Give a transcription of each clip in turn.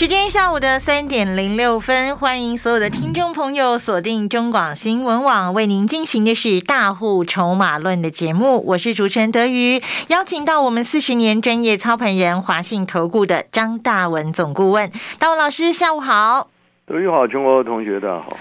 时间下午的三点零六分，欢迎所有的听众朋友锁定中广新闻网，为您进行的是大户筹码论的节目。我是主持人德瑜，邀请到我们四十年专业操盘人华信投顾的张大文总顾问，大文老师，下午好。德瑜好，全国同学大家好。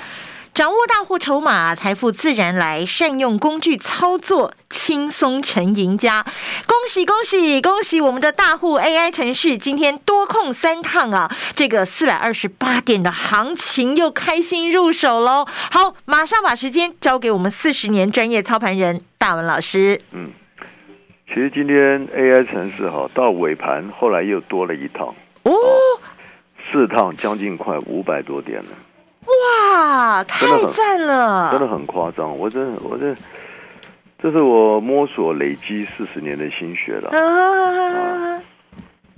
掌握大户筹码，财富自然来；善用工具操作，轻松成赢家。恭喜恭喜恭喜！我们的大户 AI 城市今天多空三趟啊，这个四百二十八点的行情又开心入手喽。好，马上把时间交给我们四十年专业操盘人大文老师。嗯，其实今天 AI 城市哈到尾盘，后来又多了一趟哦，四趟将近快五百多点了。哇，太赞了！真的很夸张，我这我这这是我摸索累积四十年的心血了啊！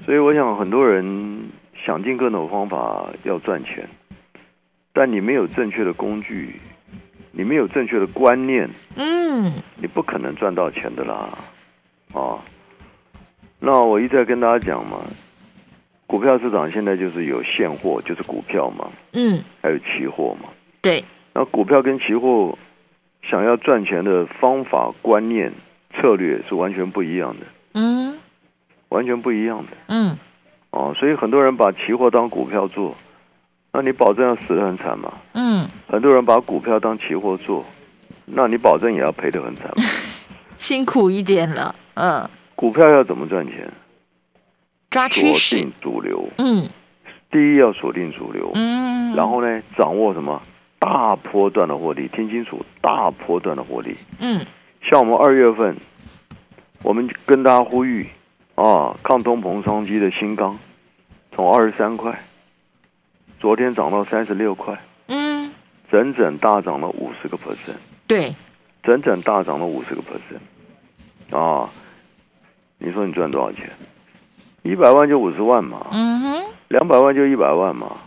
所以我想很多人想尽各种方法要赚钱，但你没有正确的工具，你没有正确的观念，嗯，你不可能赚到钱的啦啊！那我一再跟大家讲嘛。股票市场现在就是有现货，就是股票嘛，嗯，还有期货嘛，对。那股票跟期货想要赚钱的方法、观念、策略是完全不一样的，嗯，完全不一样的，嗯，哦，所以很多人把期货当股票做，那你保证要死得很惨嘛，嗯。很多人把股票当期货做，那你保证也要赔得很惨，辛苦一点了，嗯。股票要怎么赚钱？抓趋势，锁定主流。嗯，第一要锁定主流。嗯，然后呢，掌握什么大波段的获利？听清楚，大波段的获利。嗯，像我们二月份，我们跟大家呼吁啊，抗通膨商机的新钢，从二十三块，昨天涨到三十六块。嗯，整整大涨了五十个 percent。对，整整大涨了五十个 percent。啊，你说你赚多少钱？一百万就五十万嘛，嗯哼，两百万就一百万嘛。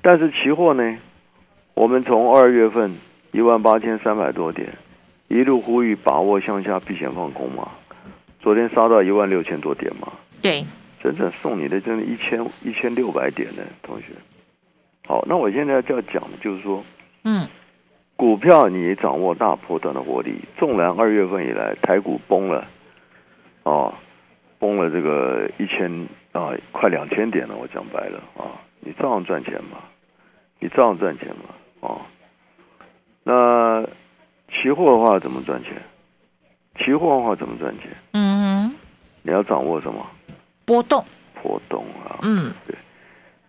但是期货呢，我们从二月份一万八千三百多点，一路呼吁把握向下避险放空嘛。昨天杀到一万六千多点嘛，对，整整送你的真的一千一千六百点呢，同学。好，那我现在就要讲的就是说，嗯，股票你掌握大波段的获利，纵然二月份以来台股崩了，哦。崩了这个一千啊，快两千点了。我讲白了啊，你照样赚钱嘛，你照样赚钱嘛啊。那期货的话怎么赚钱？期货的话怎么赚钱？嗯，你要掌握什么？波动。波动啊。嗯，对。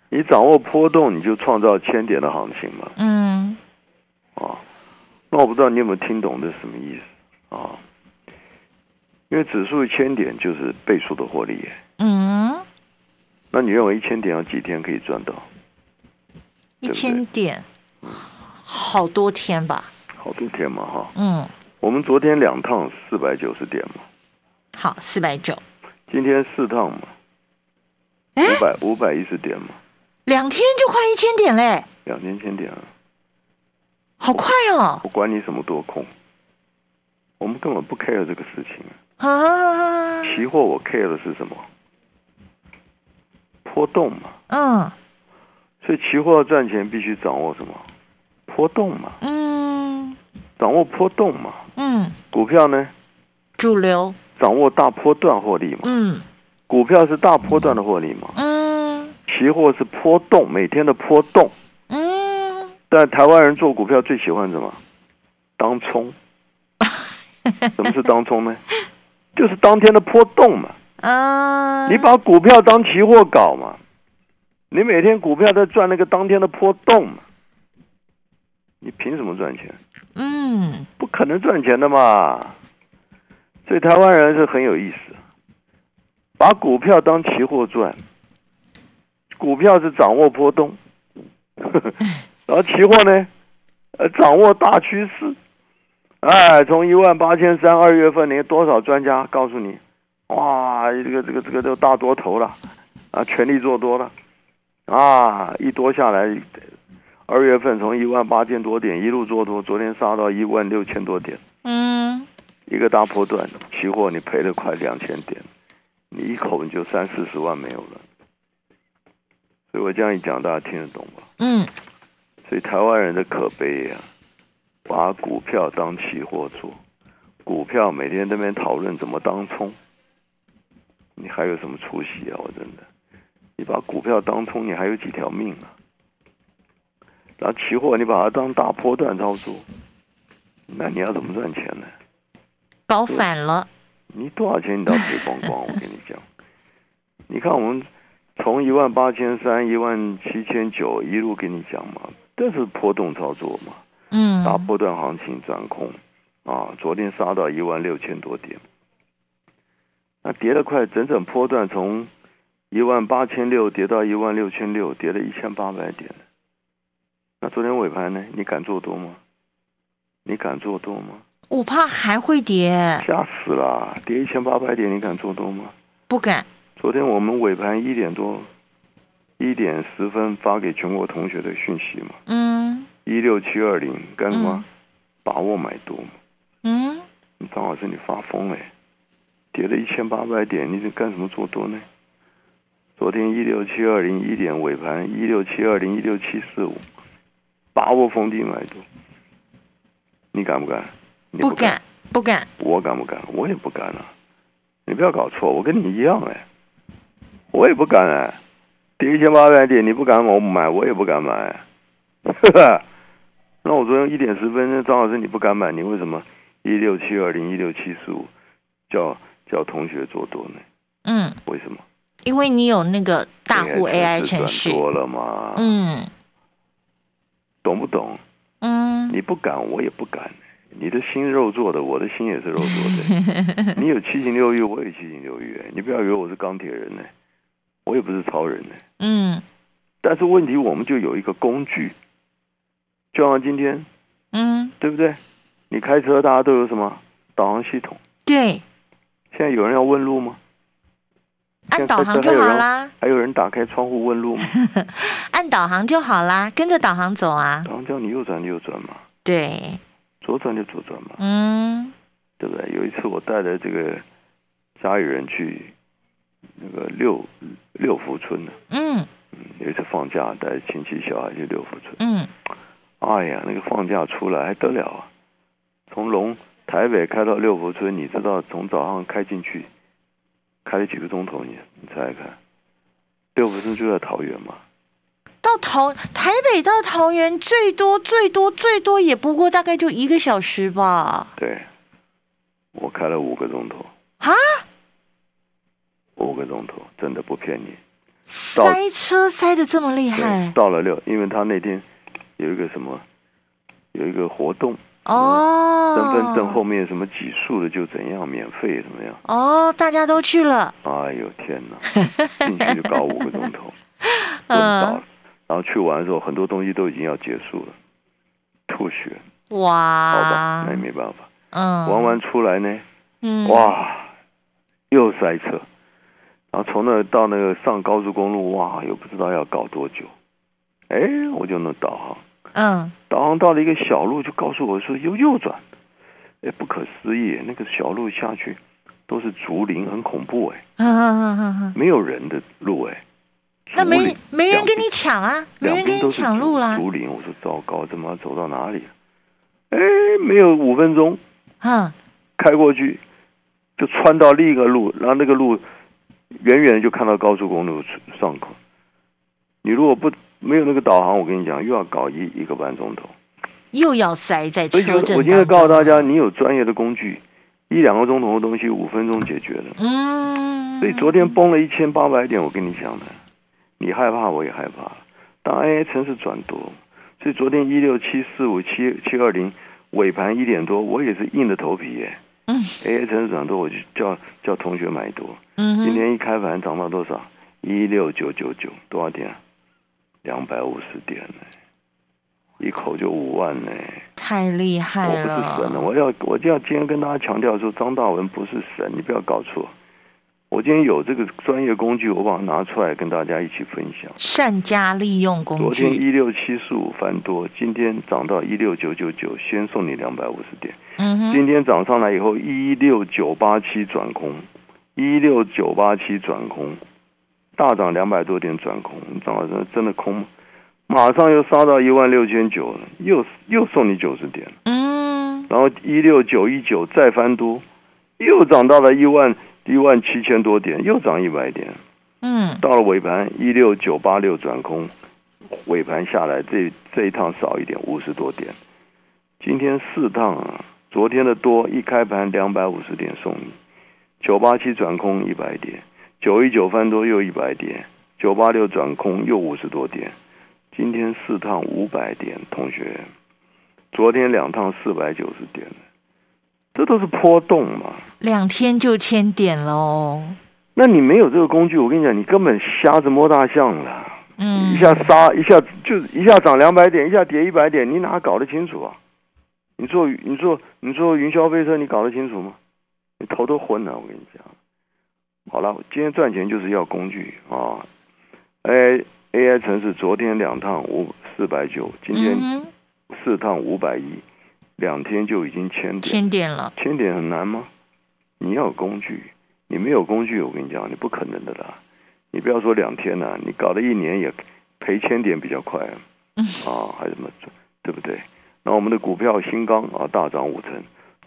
你掌握波动，你就创造千点的行情嘛。嗯。啊，那我不知道你有没有听懂这什么意思啊？因为指数一千点就是倍数的获利，嗯，那你认为一千点要几天可以赚到？一千点，好多天吧？好多天嘛，哈，嗯，我们昨天两趟四百九十点嘛，好，四百九，今天四趟嘛，五百五百一十点嘛，两天就快一千点嘞，两千千点啊，好快哦！我管你什么多空，我们根本不 care 这个事情。啊！期货我 care 的是什么？波动嘛。嗯。所以期货要赚钱，必须掌握什么？波动嘛。嗯。掌握波动嘛。嗯。股票呢？主流。掌握大波段获利嘛。嗯。股票是大波段的获利嘛。嗯。期货是波动，每天的波动。嗯。但台湾人做股票最喜欢什么？当冲。什么是当冲呢？就是当天的波动嘛，啊！你把股票当期货搞嘛，你每天股票在赚那个当天的波动嘛，你凭什么赚钱？嗯，不可能赚钱的嘛。所以台湾人是很有意思，把股票当期货赚，股票是掌握波动，然后期货呢，呃，掌握大趋势。哎，从一万八千三二月份，你多少专家告诉你，哇，这个这个这个都大多头了，啊，全力做多了，啊，一多下来，二月份从一万八千多点一路做多，昨天杀到一万六千多点，嗯，一个大波段，期货你赔了快两千点，你一口你就三四十万没有了，所以我这样一讲，大家听得懂吗？嗯，所以台湾人的可悲呀。把股票当期货做，股票每天那边讨论怎么当冲，你还有什么出息啊？我真的，你把股票当冲，你还有几条命啊？然后期货你把它当大波段操作，那你要怎么赚钱呢？搞反了！你多少钱你都要赔光光。我跟你讲，你看我们从一万八千三、一万七千九一路跟你讲嘛，这是波动操作嘛。嗯，大波段行情转空，啊，昨天杀到一万六千多点，那跌了快整整波段从一万八千六跌到一万六千六，跌了一千八百点。那昨天尾盘呢？你敢做多吗？你敢做多吗？我怕还会跌，吓死了！跌一千八百点，你敢做多吗？不敢。昨天我们尾盘一点多，一点十分发给全国同学的讯息嘛。嗯。一六七二零干什么？把握买多嗯，张老师，你发疯哎！跌了一千八百点，你是干什么做多呢？昨天一六七二零一点尾盘一六七二零一六七四五，把握逢低买多。你敢不敢？不敢，不敢。我敢不敢？我也不敢啊！你不要搞错，我跟你一样哎，我也不敢哎。跌一千八百点，你不敢我买，我也不敢买。那我昨天一点十分，那张老师你不敢买，你为什么一六七二零一六七四五叫叫同学做多呢？嗯，为什么？因为你有那个大户 AI 程序多了嘛。嗯，懂不懂？嗯，你不敢，我也不敢。你的心肉做的，我的心也是肉做的。你有七情六欲，我也七情六欲。你不要以为我是钢铁人呢，我也不是超人呢。嗯，但是问题我们就有一个工具。就像今天，嗯，对不对？你开车，大家都有什么导航系统？对。现在有人要问路吗？按导航就好啦。还有人打开窗户问路吗？按导航就好啦，跟着导航走啊。导航叫你右转就右转嘛。对。左转就左转嘛。嗯。对不对？有一次我带着这个家里人去那个六六福村呢。嗯。有一次放假带亲戚小孩去六福村。嗯。哎呀，那个放假出来还得了啊！从龙台北开到六福村，你知道从早上开进去开了几个钟头？你你猜猜看，六福村就在桃园嘛？到桃台北到桃园最多最多最多也不过大概就一个小时吧？对，我开了五个钟头啊！五个钟头真的不骗你，塞车塞的这么厉害。到了六，因为他那天。有一个什么，有一个活动哦，身份证后面什么几数的就怎样免费怎么样？哦，大家都去了。哎呦天哪，进去就搞五个钟头，到了，然后去玩的时候很多东西都已经要结束了，吐血。哇，好吧，那也没办法。嗯，玩完出来呢，嗯，哇，又塞车，然后从那到那个上高速公路，哇，又不知道要搞多久。哎，我就能导航。嗯，导航到了一个小路，就告诉我说右右转。哎，不可思议，那个小路下去都是竹林，很恐怖哎。嗯嗯嗯嗯没有人的路哎。那没没人跟你抢啊？没人跟你抢路啦。竹林，我说糟糕，怎么走到哪里？哎，没有五分钟，嗯，开过去就穿到另一个路，然后那个路远远就看到高速公路上口。你如果不没有那个导航，我跟你讲，又要搞一一个半钟头，又要塞在车阵。我今天告诉大家，你有专业的工具，一两个钟头的东西，五分钟解决了。嗯。所以昨天崩了一千八百点，我跟你讲的，你害怕，我也害怕。当 A A 城市转多，所以昨天一六七四五七七二零尾盘一点多，我也是硬着头皮耶。嗯。A A 城市转多，我就叫叫同学买多。嗯。今天一开盘涨到多少？一六九九九，多少点？两百五十点呢，一口就五万呢，太厉害了！我不是神了，我要我就要今天跟大家强调说，张大文不是神，你不要搞错。我今天有这个专业工具，我把它拿出来跟大家一起分享。善加利用工具。昨天一六七四五翻多，今天涨到一六九九九，先送你两百五十点。嗯哼。今天涨上来以后，一六九八七转空，一六九八七转空，大涨两百多点转空，涨到真真的空，马上又杀到一万六千九了，又又送你九十点。嗯。然后一六九一九再翻多，又涨到了一万。一万七千多点，又涨一百点。嗯，到了尾盘一六九八六转空，尾盘下来这这一趟少一点，五十多点。今天四趟啊，昨天的多，一开盘两百五十点送你，九八七转空一百点，九一九翻多又一百点，九八六转空又五十多点。今天四趟五百点，同学，昨天两趟四百九十点。这都是波动嘛，两天就千点喽。那你没有这个工具，我跟你讲，你根本瞎子摸大象了。嗯，一下杀，一下就一下涨两百点，一下跌一百点，你哪搞得清楚啊？你坐你坐你坐云霄飞车，你搞得清楚吗？你头都昏了，我跟你讲。好了，今天赚钱就是要工具啊。A A I 城市昨天两趟五四百九，今天四趟五百一。两天就已经千点，千点了。千点很难吗？你要有工具，你没有工具，我跟你讲，你不可能的啦。你不要说两天了，你搞了一年也赔千点比较快啊，还什么，对不对？那我们的股票新钢啊大涨五成，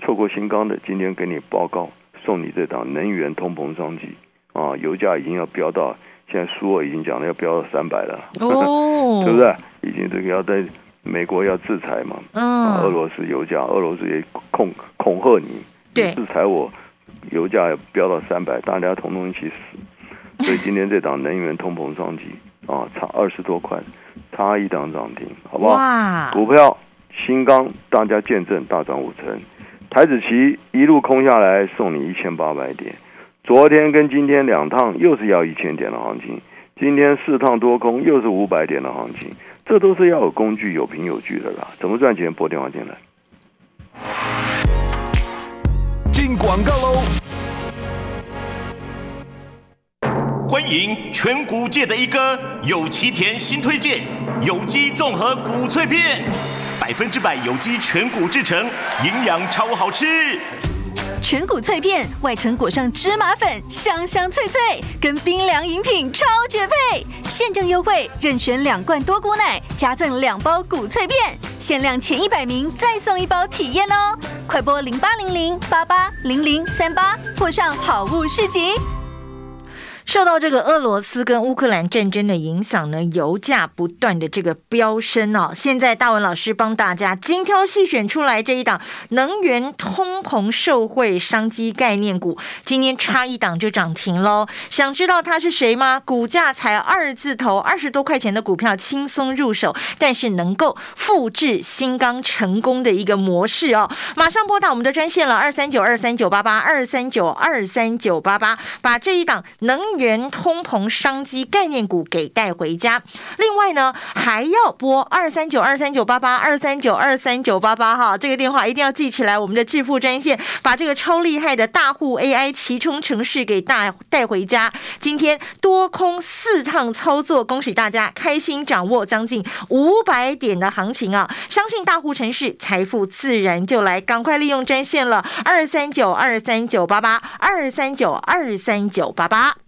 错过新钢的，今天给你报告，送你这档能源通膨商机啊，油价已经要飙到，现在苏尔已经讲了要飙到三百了，哦，对不对？已经这个要在。美国要制裁嘛？嗯，俄罗斯油价，俄罗斯也恐恐吓你，对，制裁我，油价要飙到三百，大家统统一起死。所以今天这档能源通膨商机啊，差二十多块，差一档涨停，好不好？哇！股票新钢，大家见证大涨五成，台子期一路空下来，送你一千八百点。昨天跟今天两趟又是要一千点的行情，今天四趟多空又是五百点的行情。这都是要有工具、有凭有据的啦。怎么赚钱？拨电话进来。进广告喽！欢迎全股界的一哥有奇田新推荐有机综合骨脆片，百分之百有机全谷制成，营养超好吃。全谷脆片，外层裹上芝麻粉，香香脆脆，跟冰凉饮品超绝配。现正优惠，任选两罐多谷奶，加赠两包谷脆片，限量前一百名再送一包体验哦！快拨零八零零八八零零三八，或上好物市集。受到这个俄罗斯跟乌克兰战争的影响呢，油价不断的这个飙升哦。现在大文老师帮大家精挑细选出来这一档能源通膨受惠商机概念股，今天差一档就涨停喽。想知道它是谁吗？股价才二字头，二十多块钱的股票轻松入手，但是能够复制新钢成功的一个模式哦。马上拨打我们的专线了，二三九二三九八八二三九二三九八八，把这一档能。元通膨商机概念股给带回家，另外呢还要拨二三九二三九八八二三九二三九八八哈，这个电话一定要记起来，我们的致富专线，把这个超厉害的大户 AI 齐充城市给带带回家。今天多空四趟操作，恭喜大家开心掌握将近五百点的行情啊！相信大户城市财富自然就来，赶快利用专线了，二三九二三九八八二三九二三九八八。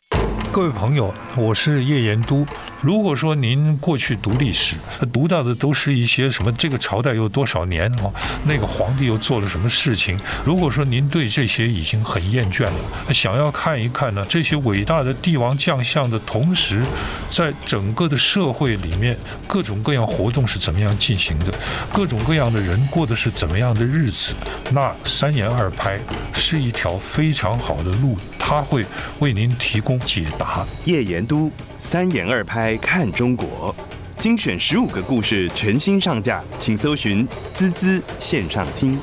各位朋友，我是叶延都。如果说您过去读历史，读到的都是一些什么这个朝代有多少年哦，那个皇帝又做了什么事情？如果说您对这些已经很厌倦了，想要看一看呢这些伟大的帝王将相的同时，在整个的社会里面各种各样活动是怎么样进行的，各种各样的人过的是怎么样的日子，那三言二拍是一条非常好的路，它会为您提供解答。叶延都三言二拍看中国，精选十五个故事，全新上架，请搜寻“滋滋线上听”。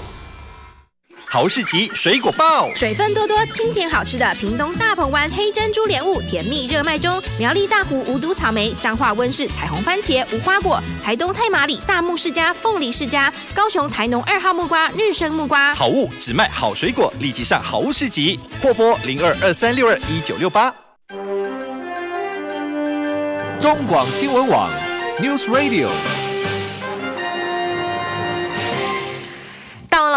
豪士集水果报，水分多多、清甜好吃的屏东大鹏湾黑珍珠莲雾，甜蜜热卖中；苗栗大湖无毒草莓，彰化温室彩虹番茄、无花果，台东太麻里大木世家凤梨世家，高雄台农二号木瓜日升木瓜。好物只卖好水果，立即上好物市集，货拨零二二三六二一九六八。中广新闻网，News Radio。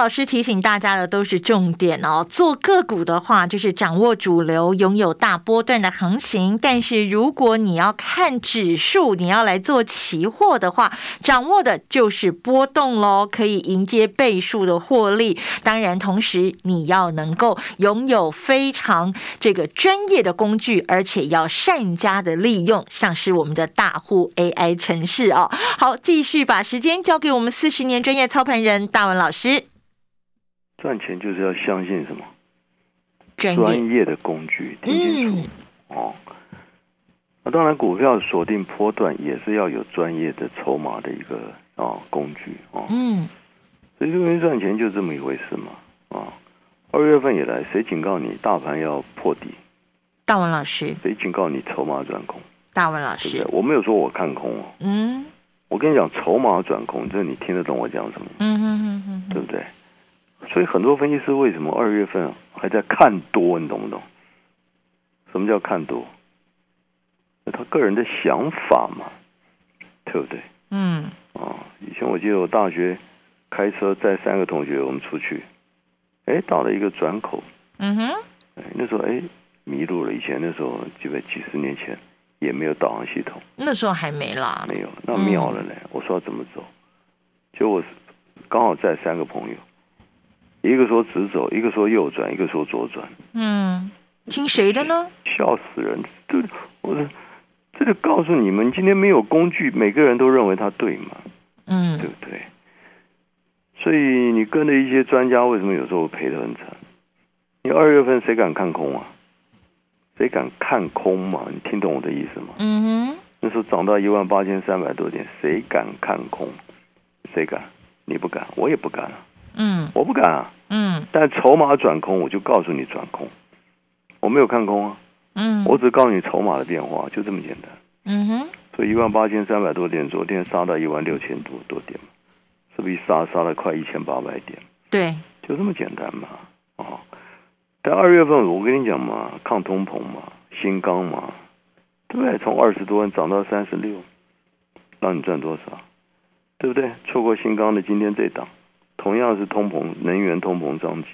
老师提醒大家的都是重点哦。做个股的话，就是掌握主流，拥有大波段的行情。但是如果你要看指数，你要来做期货的话，掌握的就是波动喽，可以迎接倍数的获利。当然，同时你要能够拥有非常这个专业的工具，而且要善加的利用，像是我们的大户 AI 城市哦。好，继续把时间交给我们四十年专业操盘人大文老师。赚钱就是要相信什么？专业的工具，听清楚哦。那当然，股票锁定波段也是要有专业的筹码的一个啊工具哦。嗯，所以这边赚钱就这么一回事嘛啊。二月份以来，谁警告你大盘要破底？大文老师。谁警告你筹码转空？大文老师。我没有说我看空哦。嗯。我跟你讲，筹码转空，这你听得懂我讲什么？嗯嗯嗯嗯，对不对？所以很多分析师为什么二月份还在看多？你懂不懂？什么叫看多？他个人的想法嘛，对不对？嗯。啊，以前我记得我大学开车载三个同学，我们出去，哎，到了一个转口。嗯哼。哎，那时候哎迷路了。以前那时候基本几十年前也没有导航系统。那时候还没啦。没有，那妙了呢。我说要怎么走？就我刚好载三个朋友。一个说直走，一个说右转，一个说左转。嗯，听谁的呢？笑死人！这我说，这就告诉你们，今天没有工具，每个人都认为他对嘛？嗯，对不对？所以你跟着一些专家，为什么有时候赔的很惨？你二月份谁敢看空啊？谁敢看空嘛？你听懂我的意思吗？嗯哼。那时候涨到一万八千三百多点，谁敢看空？谁敢？你不敢，我也不敢啊。嗯，我不敢啊。嗯，但筹码转空，我就告诉你转空，我没有看空啊。嗯，我只告诉你筹码的变化，就这么简单。嗯哼，所以一万八千三百多点，昨天杀到一万六千多多点是不是一杀杀了快一千八百点？对，就这么简单嘛。哦，但二月份我跟你讲嘛，抗通膨嘛，新钢嘛，对不对？从二十多万涨到三十六，让你赚多少？对不对？错过新钢的今天这档。同样是通膨，能源通膨涨级，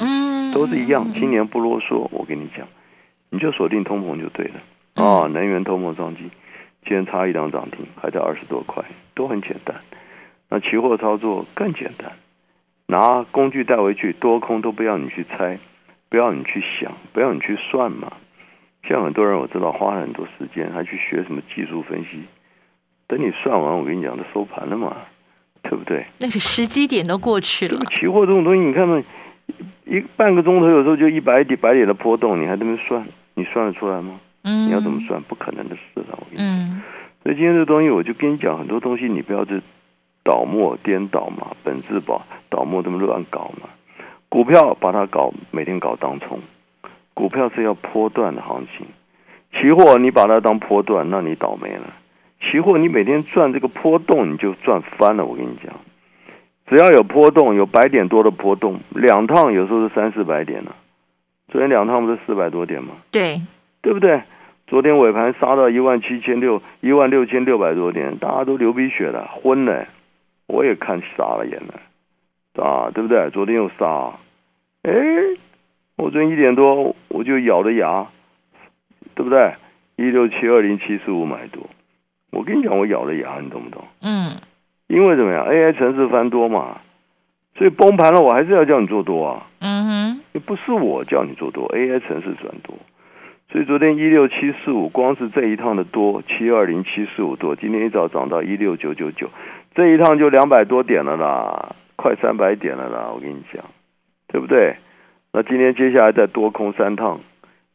都是一样。今年不啰嗦，我跟你讲，你就锁定通膨就对了啊。能源通膨涨级，今天差一档涨停，还在二十多块，都很简单。那期货操作更简单，拿工具带回去，多空都不要你去猜，不要你去想，不要你去算嘛。像很多人我知道花了很多时间，还去学什么技术分析，等你算完，我跟你讲，都收盘了嘛。对不对？那个时机点都过去了。期货这种东西，你看嘛，一半个钟头有时候就一百点、百点的波动，你还这么算？你算得出来吗？嗯。你要怎么算？不可能的事啊！我跟你讲。所以今天这东西，我就跟你讲，很多东西你不要去倒磨颠倒嘛，本质吧，倒磨这么乱搞嘛。股票把它搞，每天搞当冲，股票是要波段的行情。期货你把它当波段，那你倒霉了。期货你每天赚这个波动，你就赚翻了。我跟你讲，只要有波动，有百点多的波动，两趟有时候是三四百点呢。昨天两趟不是四百多点吗？对，对不对？昨天尾盘杀到一万七千六，一万六千六百多点，大家都流鼻血了，昏了。我也看傻了眼了，啊，对不对？昨天又杀，哎，我昨天一点多我就咬着牙，对不对？一六七二零七十五买多。我跟你讲，我咬了牙，你懂不懂？嗯。因为怎么样？AI 城市翻多嘛，所以崩盘了，我还是要叫你做多啊。嗯哼。也不是我叫你做多，AI 城市转多。所以昨天一六七四五，光是这一趟的多七二零七四五多，今天一早涨到一六九九九，这一趟就两百多点了啦，快三百点了啦，我跟你讲，对不对？那今天接下来再多空三趟，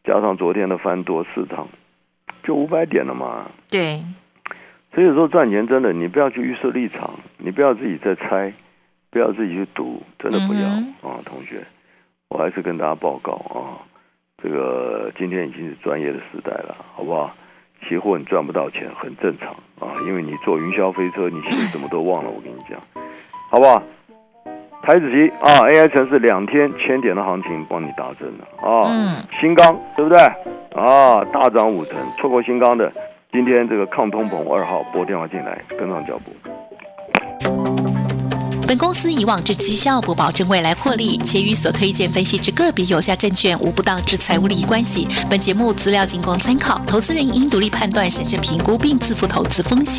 加上昨天的翻多四趟，就五百点了嘛。对。所以有时候赚钱真的，你不要去预设立场，你不要自己在猜，不要自己去赌，真的不要啊，同学。我还是跟大家报告啊。这个今天已经是专业的时代了，好不好？期货你赚不到钱很正常啊，因为你坐云霄飞车，你其实什么都忘了。我跟你讲，好不好？台子棋啊，AI 城市两天千点的行情帮你打针了啊。嗯。新钢对不对？啊，大涨五成，错过新钢的，今天这个抗通膨二号拨电话进来，跟上脚步。本公司以往之绩效不保证未来获利，且与所推荐分析之个别有价证券无不当之财务利益关系。本节目资料仅供参考，投资人应独立判断、审慎评估并自负投资风险。